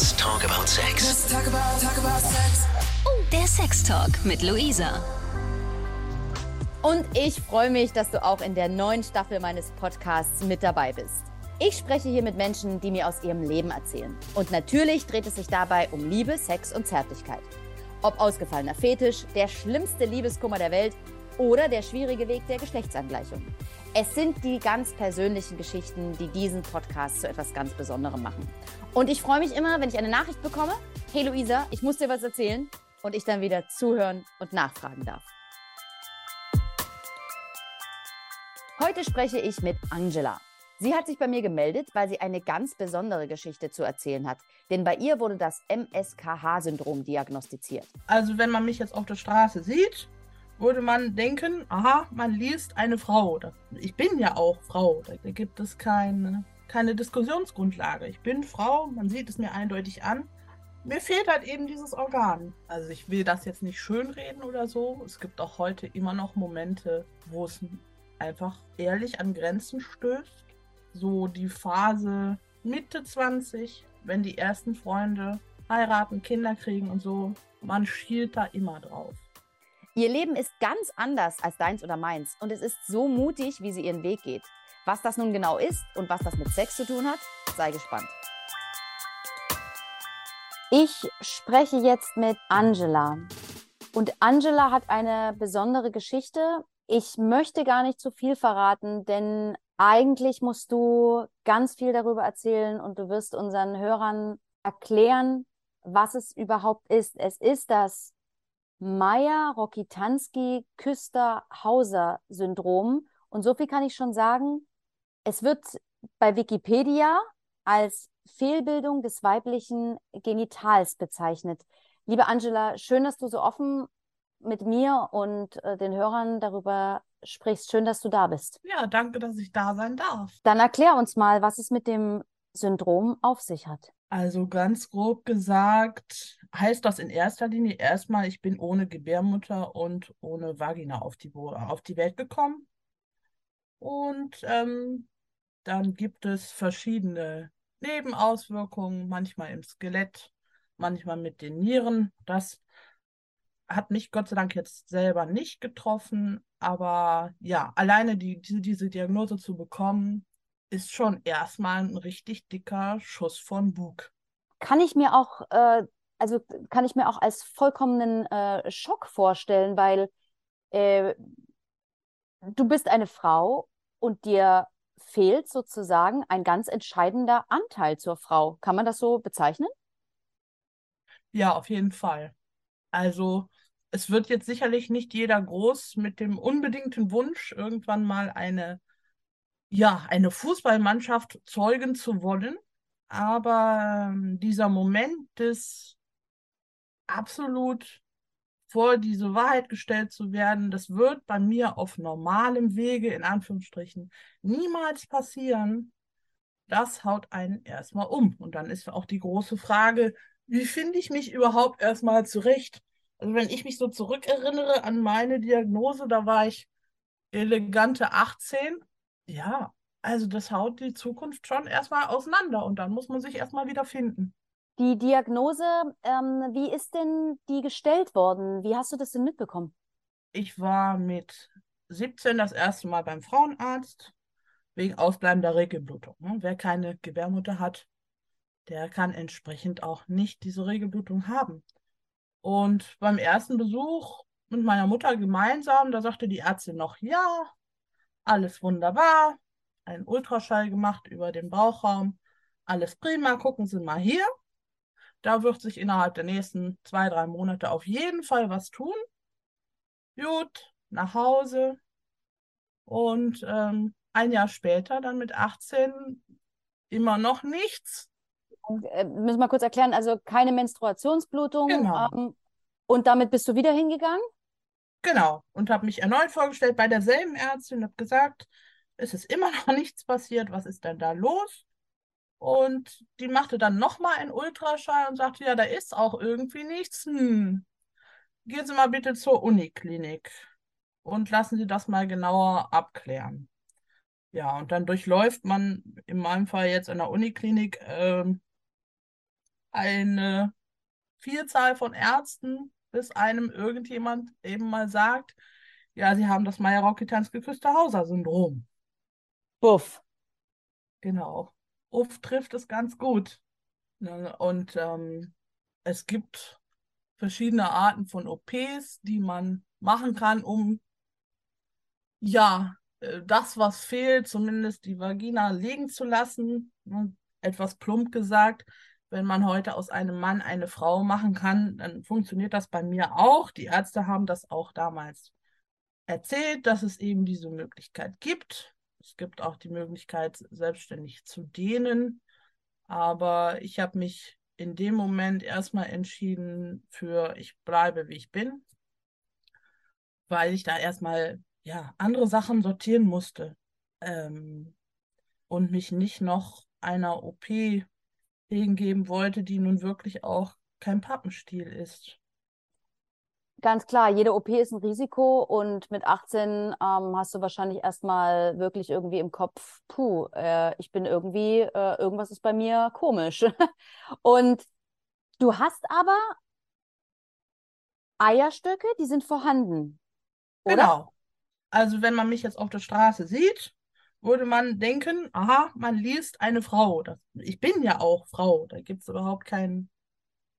Let's talk about sex. Let's talk about, talk about sex. Der Sextalk mit Luisa. Und ich freue mich, dass du auch in der neuen Staffel meines Podcasts mit dabei bist. Ich spreche hier mit Menschen, die mir aus ihrem Leben erzählen. Und natürlich dreht es sich dabei um Liebe, Sex und Zärtlichkeit. Ob ausgefallener Fetisch, der schlimmste Liebeskummer der Welt oder der schwierige Weg der Geschlechtsangleichung. Es sind die ganz persönlichen Geschichten, die diesen Podcast zu etwas ganz Besonderem machen. Und ich freue mich immer, wenn ich eine Nachricht bekomme. Hey Luisa, ich muss dir was erzählen. Und ich dann wieder zuhören und nachfragen darf. Heute spreche ich mit Angela. Sie hat sich bei mir gemeldet, weil sie eine ganz besondere Geschichte zu erzählen hat. Denn bei ihr wurde das MSKH-Syndrom diagnostiziert. Also wenn man mich jetzt auf der Straße sieht, würde man denken, aha, man liest eine Frau. Ich bin ja auch Frau. Da gibt es keine, keine Diskussionsgrundlage. Ich bin Frau, man sieht es mir eindeutig an. Mir fehlt halt eben dieses Organ. Also ich will das jetzt nicht schönreden oder so. Es gibt auch heute immer noch Momente, wo es einfach ehrlich an Grenzen stößt so die Phase Mitte 20, wenn die ersten Freunde heiraten, Kinder kriegen und so. Man schielt da immer drauf. Ihr Leben ist ganz anders als deins oder meins und es ist so mutig, wie sie ihren Weg geht. Was das nun genau ist und was das mit Sex zu tun hat, sei gespannt. Ich spreche jetzt mit Angela. Und Angela hat eine besondere Geschichte. Ich möchte gar nicht zu viel verraten, denn eigentlich musst du ganz viel darüber erzählen und du wirst unseren Hörern erklären, was es überhaupt ist. Es ist das Meyer-Rokitansky-Küster-Hauser-Syndrom. Und so viel kann ich schon sagen. Es wird bei Wikipedia als Fehlbildung des weiblichen Genitals bezeichnet. Liebe Angela, schön, dass du so offen mit mir und äh, den Hörern darüber sprichst. Schön, dass du da bist. Ja, danke, dass ich da sein darf. Dann erklär uns mal, was es mit dem Syndrom auf sich hat. Also ganz grob gesagt heißt das in erster Linie erstmal, ich bin ohne Gebärmutter und ohne Vagina auf die, auf die Welt gekommen. Und ähm, dann gibt es verschiedene Nebenauswirkungen, manchmal im Skelett, manchmal mit den Nieren. Das hat mich Gott sei Dank jetzt selber nicht getroffen, aber ja, alleine die, diese, diese Diagnose zu bekommen, ist schon erstmal ein richtig dicker Schuss von Bug. Kann ich mir auch, äh, also kann ich mir auch als vollkommenen äh, Schock vorstellen, weil äh, du bist eine Frau und dir fehlt sozusagen ein ganz entscheidender Anteil zur Frau. Kann man das so bezeichnen? Ja, auf jeden Fall. Also es wird jetzt sicherlich nicht jeder groß mit dem unbedingten Wunsch, irgendwann mal eine, ja, eine Fußballmannschaft zeugen zu wollen. Aber ähm, dieser Moment des absolut vor diese Wahrheit gestellt zu werden, das wird bei mir auf normalem Wege, in Anführungsstrichen, niemals passieren. Das haut einen erstmal um. Und dann ist auch die große Frage, wie finde ich mich überhaupt erstmal zurecht? Also wenn ich mich so zurückerinnere an meine Diagnose, da war ich elegante 18. Ja, also das haut die Zukunft schon erstmal auseinander und dann muss man sich erstmal wieder finden. Die Diagnose, ähm, wie ist denn die gestellt worden? Wie hast du das denn mitbekommen? Ich war mit 17 das erste Mal beim Frauenarzt wegen ausbleibender Regelblutung. Ne? Wer keine Gebärmutter hat, der kann entsprechend auch nicht diese Regelblutung haben. Und beim ersten Besuch mit meiner Mutter gemeinsam, da sagte die Ärztin noch, ja, alles wunderbar, ein Ultraschall gemacht über den Bauchraum, alles prima, gucken Sie mal hier. Da wird sich innerhalb der nächsten zwei, drei Monate auf jeden Fall was tun. Gut, nach Hause. Und ähm, ein Jahr später, dann mit 18, immer noch nichts. Äh, müssen wir kurz erklären, also keine Menstruationsblutung. Genau. Ähm, und damit bist du wieder hingegangen? Genau. Und habe mich erneut vorgestellt bei derselben Ärztin und habe gesagt, es ist immer noch nichts passiert, was ist denn da los? Und die machte dann nochmal einen Ultraschall und sagte, ja, da ist auch irgendwie nichts. Hm. Gehen Sie mal bitte zur Uniklinik und lassen Sie das mal genauer abklären. Ja, und dann durchläuft man in meinem Fall jetzt an der Uniklinik ähm, eine Vielzahl von Ärzten, bis einem irgendjemand eben mal sagt, ja, sie haben das Mayer-Rokitansky-Küsterhauser-Syndrom. Buff. Genau. Uff trifft es ganz gut. Ne? Und ähm, es gibt verschiedene Arten von OPs, die man machen kann, um ja, äh, das, was fehlt, zumindest die Vagina legen zu lassen. Ne? Etwas plump gesagt, wenn man heute aus einem Mann eine Frau machen kann, dann funktioniert das bei mir auch. Die Ärzte haben das auch damals erzählt, dass es eben diese Möglichkeit gibt. Es gibt auch die Möglichkeit, selbstständig zu dehnen. Aber ich habe mich in dem Moment erstmal entschieden für, ich bleibe, wie ich bin, weil ich da erstmal ja, andere Sachen sortieren musste ähm, und mich nicht noch einer OP hingeben wollte, die nun wirklich auch kein Pappenstiel ist. Ganz klar, jede OP ist ein Risiko und mit 18 ähm, hast du wahrscheinlich erstmal wirklich irgendwie im Kopf, puh, äh, ich bin irgendwie, äh, irgendwas ist bei mir komisch. und du hast aber Eierstöcke, die sind vorhanden. Oder? Genau. Also wenn man mich jetzt auf der Straße sieht, würde man denken, aha, man liest eine Frau. Das, ich bin ja auch Frau. Da gibt es überhaupt keinen,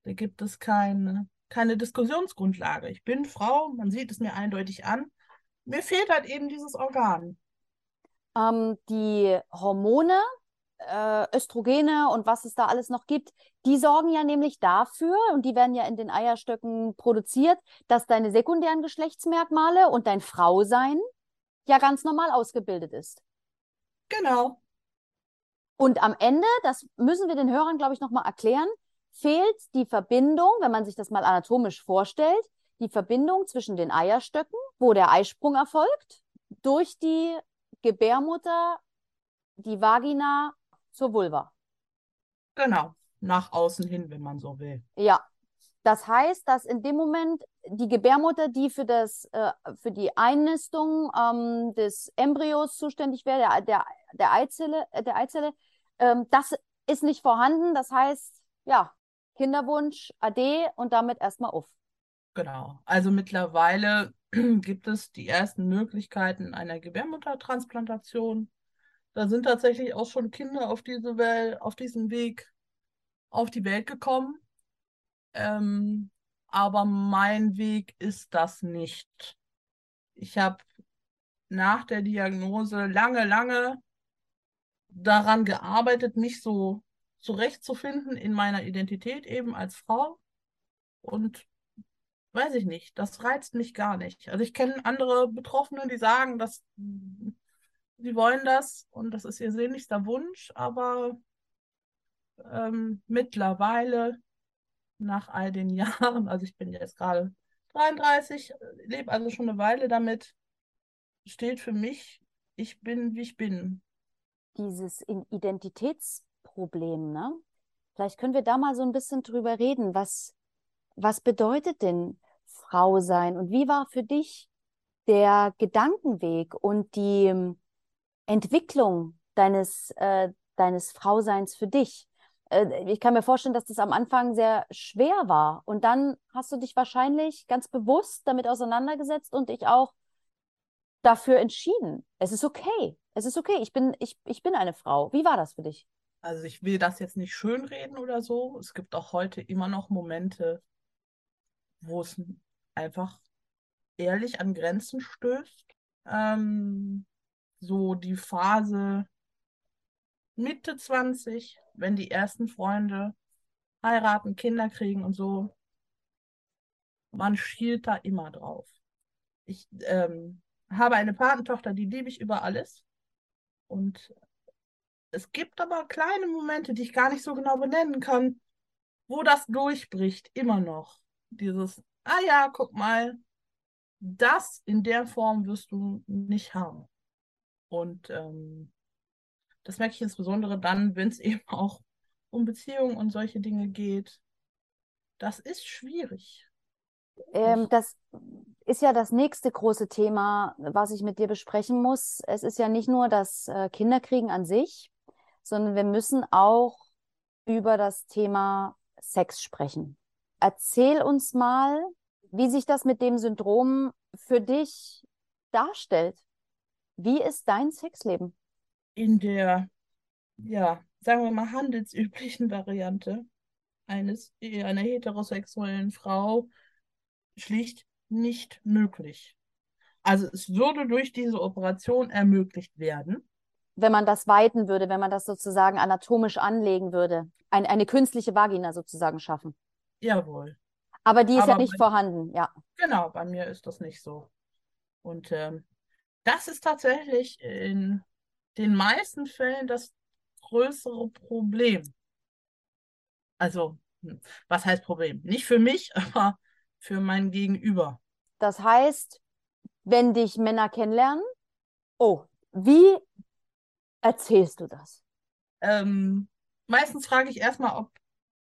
da gibt es keine keine Diskussionsgrundlage. Ich bin Frau, man sieht es mir eindeutig an. Mir fehlt halt eben dieses Organ. Ähm, die Hormone, äh, Östrogene und was es da alles noch gibt, die sorgen ja nämlich dafür, und die werden ja in den Eierstöcken produziert, dass deine sekundären Geschlechtsmerkmale und dein Frausein ja ganz normal ausgebildet ist. Genau. Und am Ende, das müssen wir den Hörern, glaube ich, nochmal erklären, fehlt die Verbindung, wenn man sich das mal anatomisch vorstellt, die Verbindung zwischen den Eierstöcken, wo der Eisprung erfolgt, durch die Gebärmutter, die Vagina zur Vulva. Genau, nach außen hin, wenn man so will. Ja, das heißt, dass in dem Moment die Gebärmutter, die für, das, äh, für die Einnistung ähm, des Embryos zuständig wäre, der, der, der Eizelle, äh, der Eizelle ähm, das ist nicht vorhanden. Das heißt, ja, Kinderwunsch, AD und damit erstmal auf. Genau. Also mittlerweile gibt es die ersten Möglichkeiten einer Gebärmuttertransplantation. Da sind tatsächlich auch schon Kinder auf diese Welt, auf diesem Weg auf die Welt gekommen. Ähm, aber mein Weg ist das nicht. Ich habe nach der Diagnose lange, lange daran gearbeitet, mich so zurechtzufinden in meiner Identität eben als Frau. Und weiß ich nicht, das reizt mich gar nicht. Also ich kenne andere Betroffene, die sagen, dass sie wollen das und das ist ihr sehnlichster Wunsch, aber ähm, mittlerweile nach all den Jahren, also ich bin jetzt gerade 33, lebe also schon eine Weile damit, steht für mich, ich bin, wie ich bin. Dieses Identitäts Problem, ne? Vielleicht können wir da mal so ein bisschen drüber reden. Was, was bedeutet denn Frau sein und wie war für dich der Gedankenweg und die ähm, Entwicklung deines, äh, deines Frauseins für dich? Äh, ich kann mir vorstellen, dass das am Anfang sehr schwer war. Und dann hast du dich wahrscheinlich ganz bewusst damit auseinandergesetzt und dich auch dafür entschieden. Es ist okay. Es ist okay. Ich bin, ich, ich bin eine Frau. Wie war das für dich? Also ich will das jetzt nicht schönreden oder so. Es gibt auch heute immer noch Momente, wo es einfach ehrlich an Grenzen stößt. Ähm, so die Phase Mitte 20, wenn die ersten Freunde heiraten, Kinder kriegen und so. Man schielt da immer drauf. Ich ähm, habe eine Patentochter, die liebe ich über alles. Und es gibt aber kleine Momente, die ich gar nicht so genau benennen kann, wo das durchbricht, immer noch. Dieses, ah ja, guck mal, das in der Form wirst du nicht haben. Und ähm, das merke ich insbesondere dann, wenn es eben auch um Beziehungen und solche Dinge geht. Das ist schwierig. Ähm, das ist ja das nächste große Thema, was ich mit dir besprechen muss. Es ist ja nicht nur das äh, Kinderkriegen an sich, sondern wir müssen auch über das Thema Sex sprechen. Erzähl uns mal, wie sich das mit dem Syndrom für dich darstellt. Wie ist dein Sexleben? In der, ja, sagen wir mal, handelsüblichen Variante eines, einer heterosexuellen Frau schlicht nicht möglich. Also es würde durch diese Operation ermöglicht werden. Wenn man das weiten würde, wenn man das sozusagen anatomisch anlegen würde, ein, eine künstliche Vagina sozusagen schaffen. Jawohl. Aber die ist Aber ja nicht bei- vorhanden, ja. Genau, bei mir ist das nicht so. Und ähm, das ist tatsächlich in den meisten Fällen das größere Problem. Also, hm, was heißt Problem? Nicht für mich, aber für mein Gegenüber. Das heißt, wenn dich Männer kennenlernen, oh, wie erzählst du das? Ähm, meistens frage ich erstmal, ob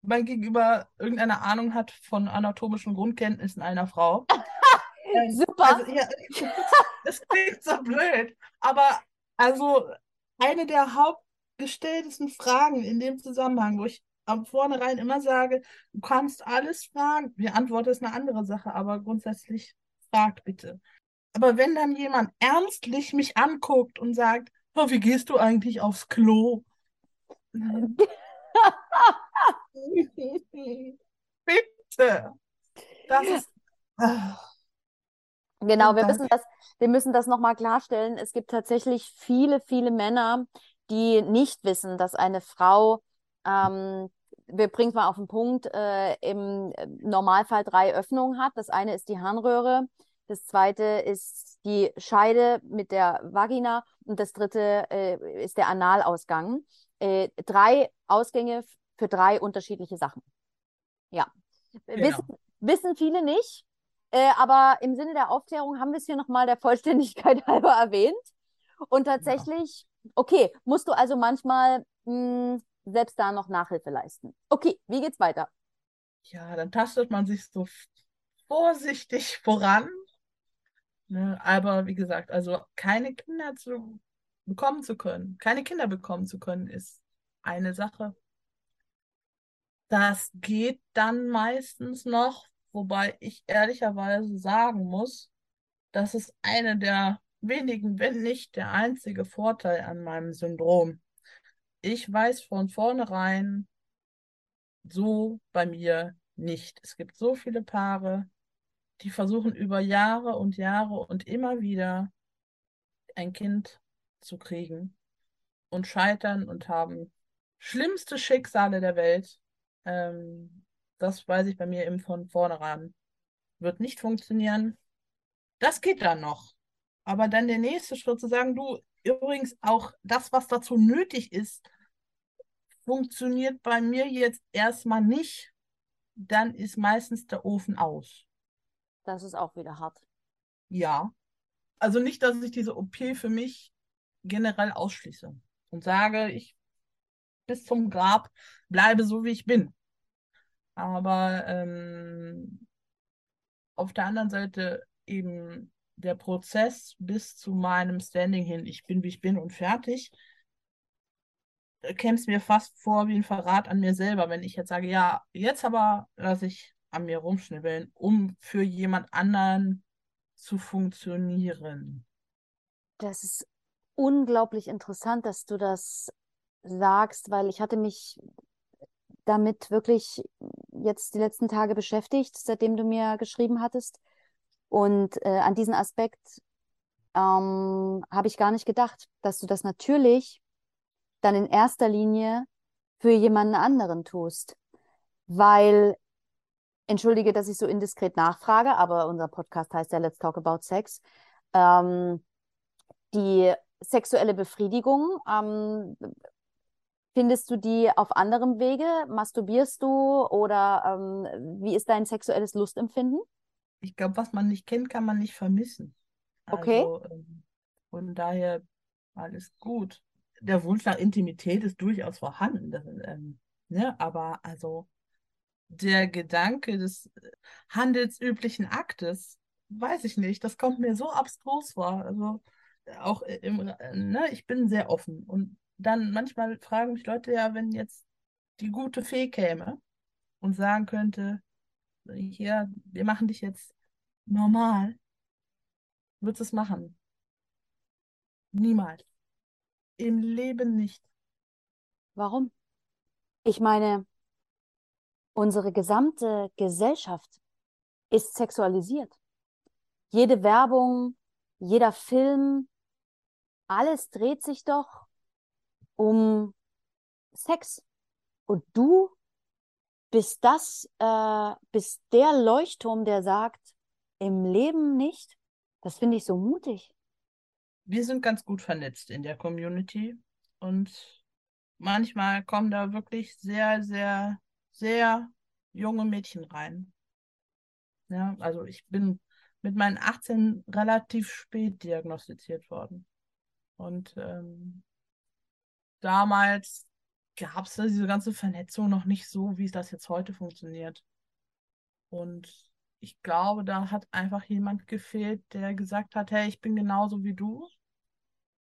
mein Gegenüber irgendeine Ahnung hat von anatomischen Grundkenntnissen einer Frau. Super. Also, ja, das klingt so blöd, aber also eine der hauptgestelltesten Fragen in dem Zusammenhang, wo ich am vornherein immer sage, du kannst alles fragen. Die Antwort ist eine andere Sache, aber grundsätzlich frag bitte. Aber wenn dann jemand ernstlich mich anguckt und sagt, oh, wie gehst du eigentlich aufs Klo? Bitte. Das ist. Ah. Genau, wir müssen das, wir müssen das nochmal klarstellen. Es gibt tatsächlich viele, viele Männer, die nicht wissen, dass eine Frau, ähm, wir bringen es mal auf den Punkt, äh, im Normalfall drei Öffnungen hat. Das eine ist die Harnröhre, das zweite ist die Scheide mit der Vagina und das dritte äh, ist der Analausgang. Äh, drei Ausgänge für drei unterschiedliche Sachen. Ja. Genau. Wissen, wissen viele nicht. Äh, aber im Sinne der Aufklärung haben wir es hier nochmal der Vollständigkeit halber erwähnt. Und tatsächlich, okay, musst du also manchmal mh, selbst da noch Nachhilfe leisten. Okay, wie geht's weiter? Ja, dann tastet man sich so vorsichtig voran. Ne? Aber wie gesagt, also keine Kinder zu bekommen zu können, keine Kinder bekommen zu können, ist eine Sache. Das geht dann meistens noch, wobei ich ehrlicherweise sagen muss, das ist eine der wenigen, wenn nicht der einzige Vorteil an meinem Syndrom. Ich weiß von vornherein, so bei mir nicht. Es gibt so viele Paare, die versuchen über Jahre und Jahre und immer wieder ein Kind zu kriegen und scheitern und haben schlimmste Schicksale der Welt. Ähm, das weiß ich bei mir eben von vornherein. Wird nicht funktionieren. Das geht dann noch. Aber dann der nächste Schritt zu sagen, du, übrigens auch das, was dazu nötig ist, funktioniert bei mir jetzt erstmal nicht, dann ist meistens der Ofen aus. Das ist auch wieder hart. Ja. Also nicht, dass ich diese OP für mich generell ausschließe und sage, ich bis zum Grab bleibe so, wie ich bin. Aber ähm, auf der anderen Seite eben der Prozess bis zu meinem Standing hin, ich bin, wie ich bin und fertig, käme es mir fast vor wie ein Verrat an mir selber, wenn ich jetzt sage, ja, jetzt aber lasse ich an mir rumschnibbeln, um für jemand anderen zu funktionieren. Das ist unglaublich interessant, dass du das sagst, weil ich hatte mich damit wirklich jetzt die letzten Tage beschäftigt, seitdem du mir geschrieben hattest. Und äh, an diesen Aspekt ähm, habe ich gar nicht gedacht, dass du das natürlich dann in erster Linie für jemanden anderen tust. Weil, entschuldige, dass ich so indiskret nachfrage, aber unser Podcast heißt ja Let's Talk About Sex. Ähm, die sexuelle Befriedigung, ähm, findest du die auf anderem Wege? Masturbierst du oder ähm, wie ist dein sexuelles Lustempfinden? Ich glaube, was man nicht kennt, kann man nicht vermissen. Okay. Also, ähm, von daher alles gut. Der Wunsch nach Intimität ist durchaus vorhanden. Das, ähm, ne? Aber also der Gedanke des äh, handelsüblichen Aktes, weiß ich nicht, das kommt mir so abstrus vor. Also auch im, äh, ne, ich bin sehr offen. Und dann manchmal fragen mich Leute ja, wenn jetzt die gute Fee käme und sagen könnte, hier, wir machen dich jetzt normal, würdest du es machen? Niemals. Im Leben nicht. Warum? Ich meine, unsere gesamte Gesellschaft ist sexualisiert. Jede Werbung, jeder Film, alles dreht sich doch um Sex. Und du bist das, äh, bist der Leuchtturm, der sagt, im Leben nicht. Das finde ich so mutig. Wir sind ganz gut vernetzt in der Community und manchmal kommen da wirklich sehr, sehr, sehr junge Mädchen rein. Ja, also ich bin mit meinen 18 relativ spät diagnostiziert worden. Und ähm, damals gab es diese ganze Vernetzung noch nicht so, wie das jetzt heute funktioniert. Und ich glaube, da hat einfach jemand gefehlt, der gesagt hat, hey, ich bin genauso wie du.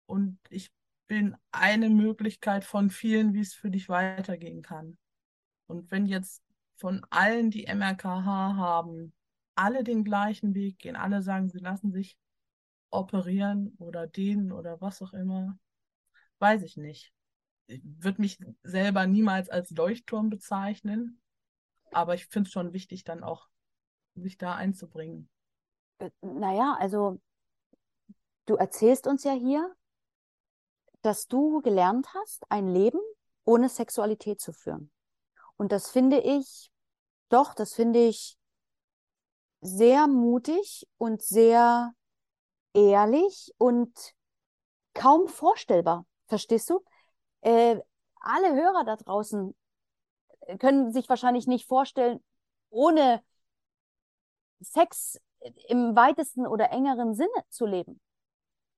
Und ich bin eine Möglichkeit von vielen, wie es für dich weitergehen kann. Und wenn jetzt von allen, die MRKH haben, alle den gleichen Weg gehen, alle sagen, sie lassen sich operieren oder dehnen oder was auch immer, weiß ich nicht. Ich würde mich selber niemals als Leuchtturm bezeichnen, aber ich finde es schon wichtig, dann auch sich da einzubringen. Äh, naja, also du erzählst uns ja hier, dass du gelernt hast, ein Leben ohne Sexualität zu führen. Und das finde ich, doch, das finde ich sehr mutig und sehr ehrlich und kaum vorstellbar. Verstehst du? Äh, alle Hörer da draußen können sich wahrscheinlich nicht vorstellen, ohne Sex im weitesten oder engeren Sinne zu leben.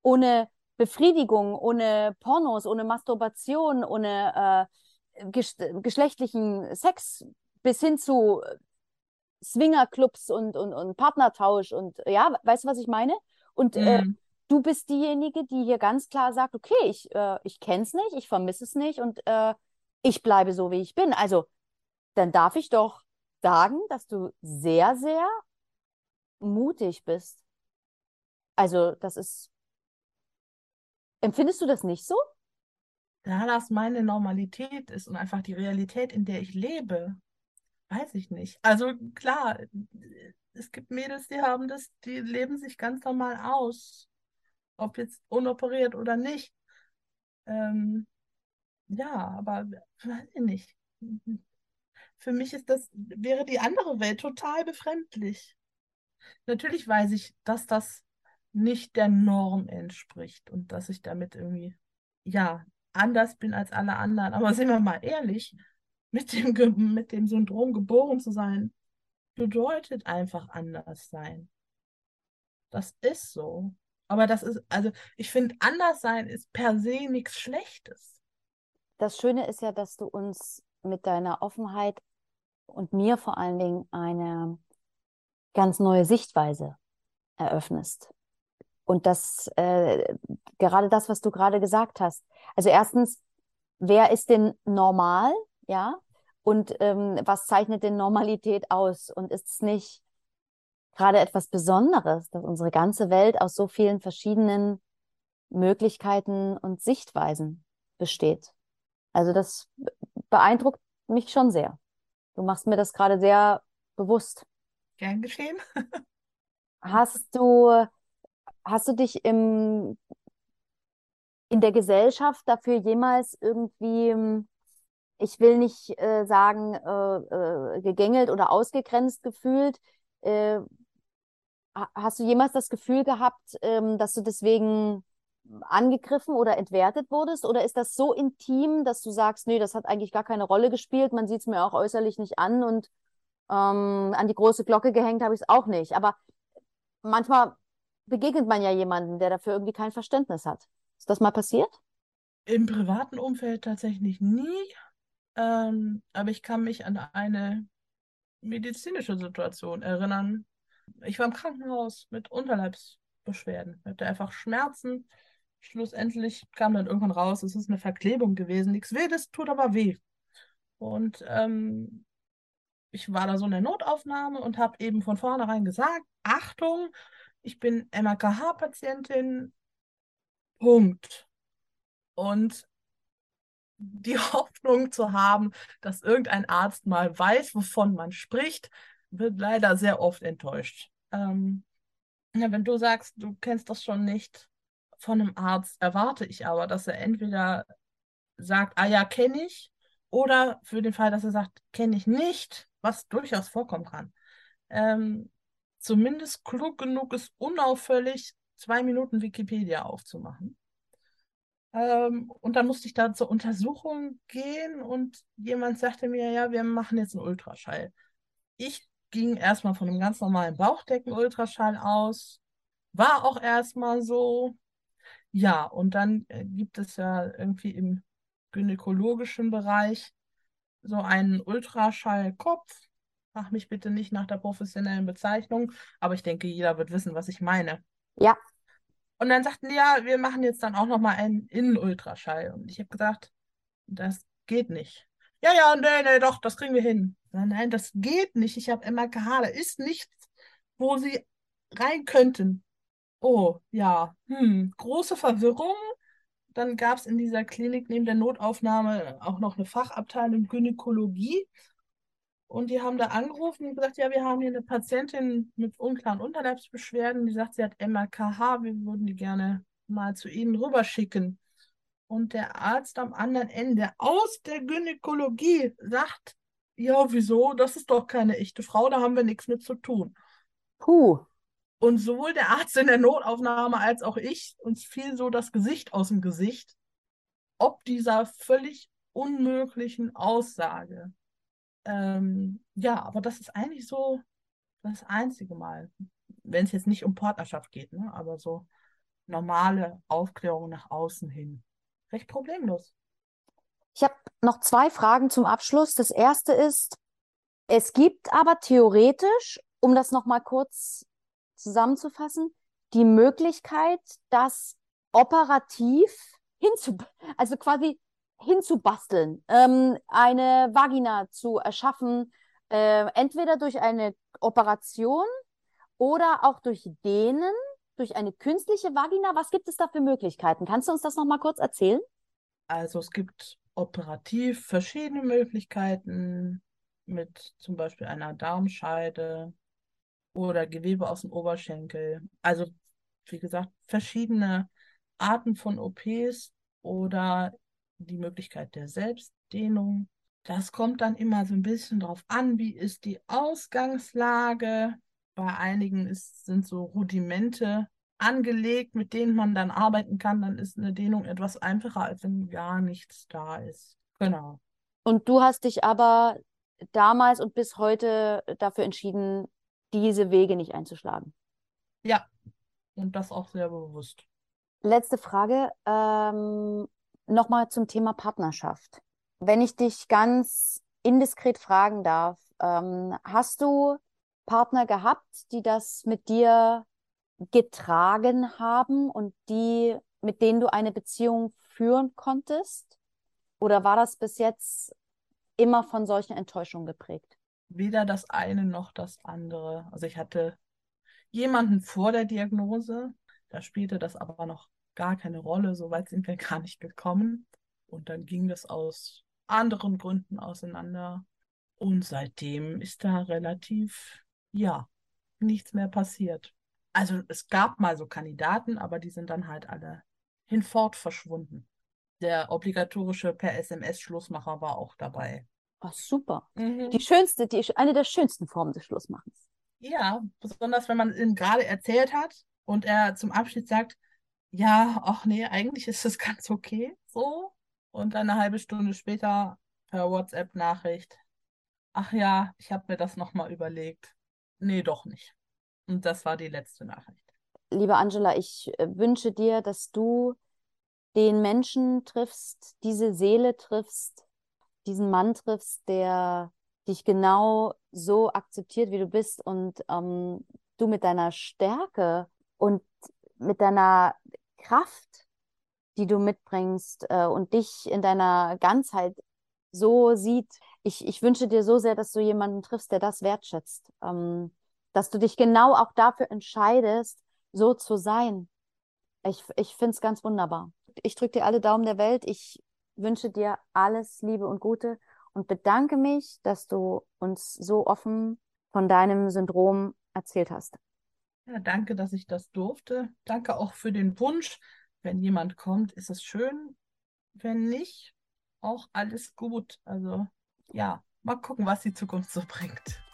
Ohne Befriedigung, ohne Pornos, ohne Masturbation, ohne äh, ges geschlechtlichen Sex bis hin zu Swingerclubs und, und, und Partnertausch und ja, weißt du, was ich meine? Und äh, mhm. äh, du bist diejenige, die hier ganz klar sagt, okay, ich, äh, ich kenne es nicht, ich vermisse es nicht und äh, ich bleibe so, wie ich bin. Also, dann darf ich doch sagen, dass du sehr, sehr mutig bist. Also, das ist. Empfindest du das nicht so? Da das meine Normalität ist und einfach die Realität, in der ich lebe, weiß ich nicht. Also klar, es gibt Mädels, die haben das, die leben sich ganz normal aus. Ob jetzt unoperiert oder nicht. Ähm, ja, aber weiß ich nicht. Für mich ist das, wäre die andere Welt total befremdlich. Natürlich weiß ich, dass das nicht der Norm entspricht und dass ich damit irgendwie, ja, anders bin als alle anderen. Aber sind wir mal ehrlich, mit dem, mit dem Syndrom geboren zu sein, bedeutet einfach anders sein. Das ist so. Aber das ist, also ich finde, anders sein ist per se nichts Schlechtes. Das Schöne ist ja, dass du uns mit deiner Offenheit und mir vor allen Dingen eine ganz neue Sichtweise eröffnest. Und das, äh, gerade das, was du gerade gesagt hast. Also erstens, wer ist denn normal? Ja. Und ähm, was zeichnet denn Normalität aus? Und ist es nicht gerade etwas Besonderes, dass unsere ganze Welt aus so vielen verschiedenen Möglichkeiten und Sichtweisen besteht? Also das beeindruckt mich schon sehr. Du machst mir das gerade sehr bewusst. Gern geschehen. hast du, hast du dich im, in der Gesellschaft dafür jemals irgendwie, ich will nicht äh, sagen, äh, äh, gegängelt oder ausgegrenzt gefühlt? Hast du jemals das Gefühl gehabt, ähm, dass du deswegen angegriffen oder entwertet wurdest? Oder ist das so intim, dass du sagst, nee, das hat eigentlich gar keine Rolle gespielt, man sieht es mir auch äußerlich nicht an und ähm, an die große Glocke gehängt habe ich es auch nicht. Aber manchmal begegnet man ja jemanden, der dafür irgendwie kein Verständnis hat. Ist das mal passiert? Im privaten Umfeld tatsächlich nie. Ähm, aber ich kann mich an eine medizinische Situation erinnern. Ich war im Krankenhaus mit Unterleibsbeschwerden. Ich hatte einfach Schmerzen. Schlussendlich kam dann irgendwann raus, es ist eine Verklebung gewesen. Nichts Wildes, tut aber weh. Und ähm, ich war da so in der Notaufnahme und habe eben von vornherein gesagt, Achtung, ich bin MRKH-Patientin, Punkt. Und die Hoffnung zu haben, dass irgendein Arzt mal weiß, wovon man spricht, wird leider sehr oft enttäuscht. Ähm, wenn du sagst, du kennst das schon nicht von einem Arzt, erwarte ich aber, dass er entweder sagt, ah ja, kenne ich, oder für den Fall, dass er sagt, kenne ich nicht, was durchaus vorkommen kann. Ähm, zumindest klug genug ist, unauffällig zwei Minuten Wikipedia aufzumachen. Ähm, und dann musste ich da zur Untersuchung gehen und jemand sagte mir, ja, wir machen jetzt einen Ultraschall. Ich ging erstmal von einem ganz normalen Bauchdecken-Ultraschall aus, war auch erstmal so. Ja, und dann äh, gibt es ja irgendwie im gynäkologischen Bereich so einen Ultraschallkopf. Mach mich bitte nicht nach der professionellen Bezeichnung, aber ich denke, jeder wird wissen, was ich meine. Ja. Und dann sagten die, ja, wir machen jetzt dann auch nochmal einen Innenultraschall. Und ich habe gesagt, das geht nicht. Ja, ja, nee, nee, doch, das kriegen wir hin. Nein, das geht nicht. Ich habe MRKH, da ist nichts, wo sie rein könnten. Oh, ja, hm, große Verwirrung. Dann gab es in dieser Klinik neben der Notaufnahme auch noch eine Fachabteilung Gynäkologie. Und die haben da angerufen und gesagt, ja, wir haben hier eine Patientin mit unklaren Unterleibsbeschwerden, die sagt, sie hat MRKH, wir würden die gerne mal zu Ihnen rüberschicken. Und der Arzt am anderen Ende aus der Gynäkologie sagt, ja, wieso? Das ist doch keine echte Frau, da haben wir nichts mit zu tun. Puh. Und sowohl der Arzt in der Notaufnahme als auch ich, uns fiel so das Gesicht aus dem Gesicht, ob dieser völlig unmöglichen Aussage. Ähm, ja, aber das ist eigentlich so das einzige Mal, wenn es jetzt nicht um Partnerschaft geht, ne? aber so normale Aufklärung nach außen hin. Recht problemlos. Ich habe noch zwei Fragen zum Abschluss. Das erste ist, es gibt aber theoretisch, um das nochmal kurz zusammenzufassen, die Möglichkeit, das operativ hinzu, also quasi hinzubasteln, ähm, eine Vagina zu erschaffen, äh, entweder durch eine Operation oder auch durch Dehnen, durch eine künstliche Vagina. Was gibt es da für Möglichkeiten? Kannst du uns das nochmal kurz erzählen? Also es gibt operativ verschiedene Möglichkeiten mit zum Beispiel einer Darmscheide oder Gewebe aus dem Oberschenkel. Also wie gesagt, verschiedene Arten von OPs oder die Möglichkeit der Selbstdehnung. Das kommt dann immer so ein bisschen drauf an, wie ist die Ausgangslage. Bei einigen ist, sind so Rudimente angelegt, mit denen man dann arbeiten kann, dann ist eine Dehnung etwas einfacher, als wenn gar nichts da ist. Genau. Und du hast dich aber damals und bis heute dafür entschieden, diese Wege nicht einzuschlagen. Ja, und das auch sehr bewusst. Letzte Frage, ähm, nochmal zum Thema Partnerschaft. Wenn ich dich ganz indiskret fragen darf, ähm, hast du Partner gehabt, die das mit dir getragen haben und die, mit denen du eine Beziehung führen konntest? Oder war das bis jetzt immer von solchen Enttäuschungen geprägt? Weder das eine noch das andere. Also ich hatte jemanden vor der Diagnose, da spielte das aber noch gar keine Rolle. So weit sind wir gar nicht gekommen. Und dann ging das aus anderen Gründen auseinander. Und seitdem ist da relativ, ja, nichts mehr passiert. Also es gab mal so Kandidaten, aber die sind dann halt alle hinfort verschwunden. Der obligatorische per SMS Schlussmacher war auch dabei. Oh, super. Mhm. Die schönste, die, eine der schönsten Formen des Schlussmachens. Ja, besonders wenn man ihm gerade erzählt hat und er zum Abschied sagt, ja, ach nee, eigentlich ist es ganz okay so. Und dann eine halbe Stunde später per WhatsApp-Nachricht, ach ja, ich habe mir das nochmal überlegt. Nee, doch nicht. Und das war die letzte Nachricht. Liebe Angela, ich äh, wünsche dir, dass du den Menschen triffst, diese Seele triffst, diesen Mann triffst, der dich genau so akzeptiert, wie du bist und ähm, du mit deiner Stärke und mit deiner Kraft, die du mitbringst äh, und dich in deiner Ganzheit so sieht, ich, ich wünsche dir so sehr, dass du jemanden triffst, der das wertschätzt. Ähm, dass du dich genau auch dafür entscheidest, so zu sein. Ich, ich finde es ganz wunderbar. Ich drücke dir alle Daumen der Welt. Ich wünsche dir alles Liebe und Gute und bedanke mich, dass du uns so offen von deinem Syndrom erzählt hast. Ja, danke, dass ich das durfte. Danke auch für den Wunsch. Wenn jemand kommt, ist es schön. Wenn nicht, auch alles gut. Also ja, mal gucken, was die Zukunft so bringt.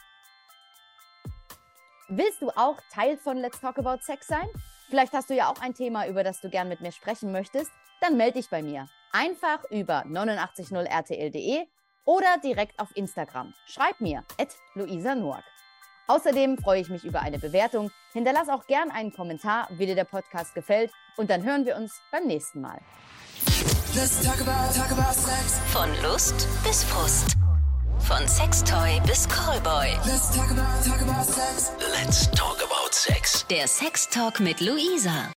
Willst du auch Teil von Let's Talk About Sex sein? Vielleicht hast du ja auch ein Thema, über das du gern mit mir sprechen möchtest. Dann melde dich bei mir. Einfach über 890rtl.de oder direkt auf Instagram. Schreib mir, at Luisa Noack. Außerdem freue ich mich über eine Bewertung. Hinterlass auch gern einen Kommentar, wie dir der Podcast gefällt. Und dann hören wir uns beim nächsten Mal. Let's talk about, talk about sex. Von Lust bis Frust. Von Sextoy bis Callboy. Let's talk about, talk about sex. Let's talk about sex. Der Sextalk mit Luisa.